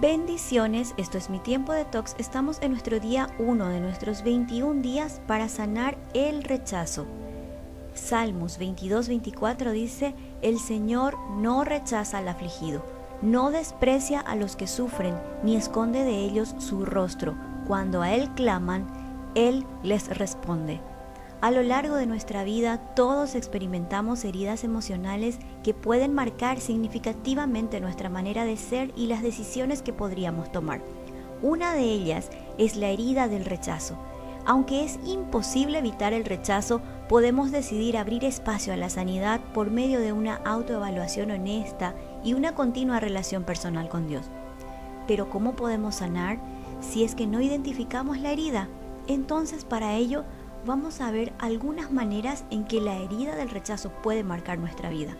Bendiciones, esto es mi tiempo de tox. Estamos en nuestro día 1 de nuestros 21 días para sanar el rechazo. Salmos 22-24 dice, El Señor no rechaza al afligido, no desprecia a los que sufren, ni esconde de ellos su rostro. Cuando a Él claman, Él les responde. A lo largo de nuestra vida todos experimentamos heridas emocionales que pueden marcar significativamente nuestra manera de ser y las decisiones que podríamos tomar. Una de ellas es la herida del rechazo. Aunque es imposible evitar el rechazo, podemos decidir abrir espacio a la sanidad por medio de una autoevaluación honesta y una continua relación personal con Dios. Pero ¿cómo podemos sanar si es que no identificamos la herida? Entonces para ello vamos a ver algunas maneras en que la herida del rechazo puede marcar nuestra vida.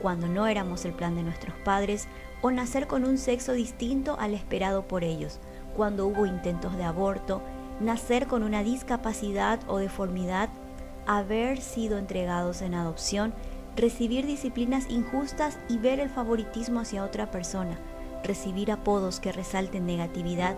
Cuando no éramos el plan de nuestros padres o nacer con un sexo distinto al esperado por ellos, cuando hubo intentos de aborto, nacer con una discapacidad o deformidad, haber sido entregados en adopción, recibir disciplinas injustas y ver el favoritismo hacia otra persona, recibir apodos que resalten negatividad,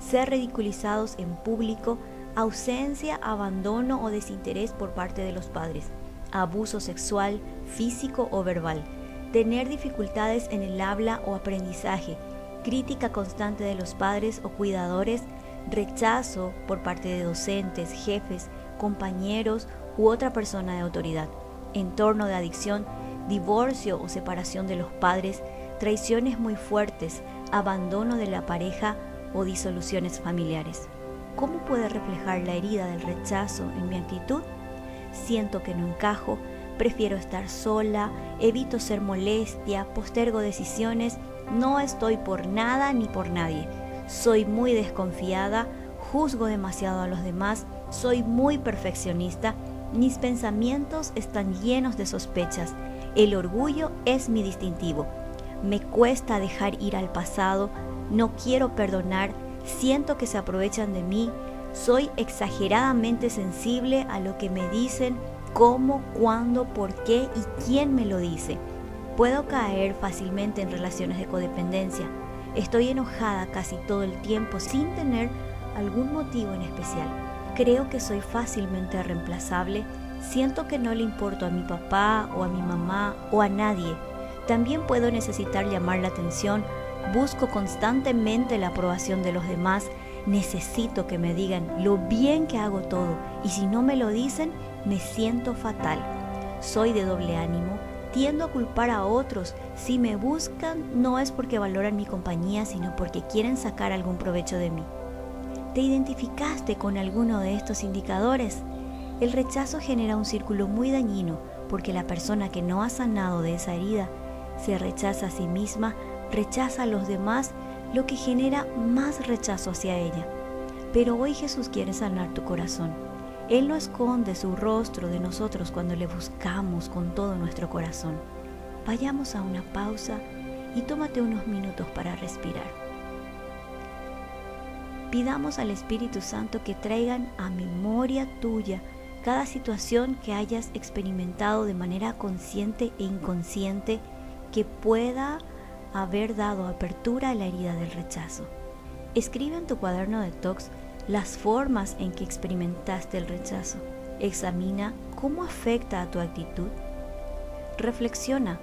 ser ridiculizados en público, ausencia, abandono o desinterés por parte de los padres, abuso sexual, físico o verbal, tener dificultades en el habla o aprendizaje, crítica constante de los padres o cuidadores, rechazo por parte de docentes, jefes, compañeros u otra persona de autoridad, entorno de adicción, divorcio o separación de los padres, traiciones muy fuertes, abandono de la pareja o disoluciones familiares. ¿Cómo puede reflejar la herida del rechazo en mi actitud? Siento que no encajo, prefiero estar sola, evito ser molestia, postergo decisiones, no estoy por nada ni por nadie. Soy muy desconfiada, juzgo demasiado a los demás, soy muy perfeccionista, mis pensamientos están llenos de sospechas, el orgullo es mi distintivo. Me cuesta dejar ir al pasado, no quiero perdonar, siento que se aprovechan de mí, soy exageradamente sensible a lo que me dicen, cómo, cuándo, por qué y quién me lo dice. Puedo caer fácilmente en relaciones de codependencia. Estoy enojada casi todo el tiempo sin tener algún motivo en especial. Creo que soy fácilmente reemplazable. Siento que no le importo a mi papá o a mi mamá o a nadie. También puedo necesitar llamar la atención busco constantemente la aprobación de los demás, necesito que me digan lo bien que hago todo y si no me lo dicen, me siento fatal. Soy de doble ánimo, tiendo a culpar a otros. Si me buscan, no es porque valoran mi compañía, sino porque quieren sacar algún provecho de mí. ¿Te identificaste con alguno de estos indicadores? El rechazo genera un círculo muy dañino porque la persona que no ha sanado de esa herida se rechaza a sí misma rechaza a los demás, lo que genera más rechazo hacia ella. Pero hoy Jesús quiere sanar tu corazón. Él no esconde su rostro de nosotros cuando le buscamos con todo nuestro corazón. Vayamos a una pausa y tómate unos minutos para respirar. Pidamos al Espíritu Santo que traigan a memoria tuya cada situación que hayas experimentado de manera consciente e inconsciente que pueda haber dado apertura a la herida del rechazo. Escribe en tu cuaderno de tox las formas en que experimentaste el rechazo. Examina cómo afecta a tu actitud. Reflexiona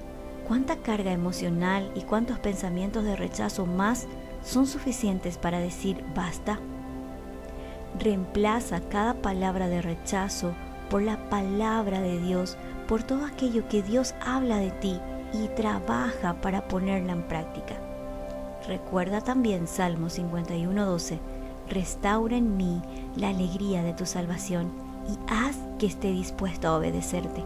cuánta carga emocional y cuántos pensamientos de rechazo más son suficientes para decir basta. Reemplaza cada palabra de rechazo por la palabra de Dios, por todo aquello que Dios habla de ti y trabaja para ponerla en práctica. Recuerda también Salmo 51:12, restaura en mí la alegría de tu salvación y haz que esté dispuesto a obedecerte.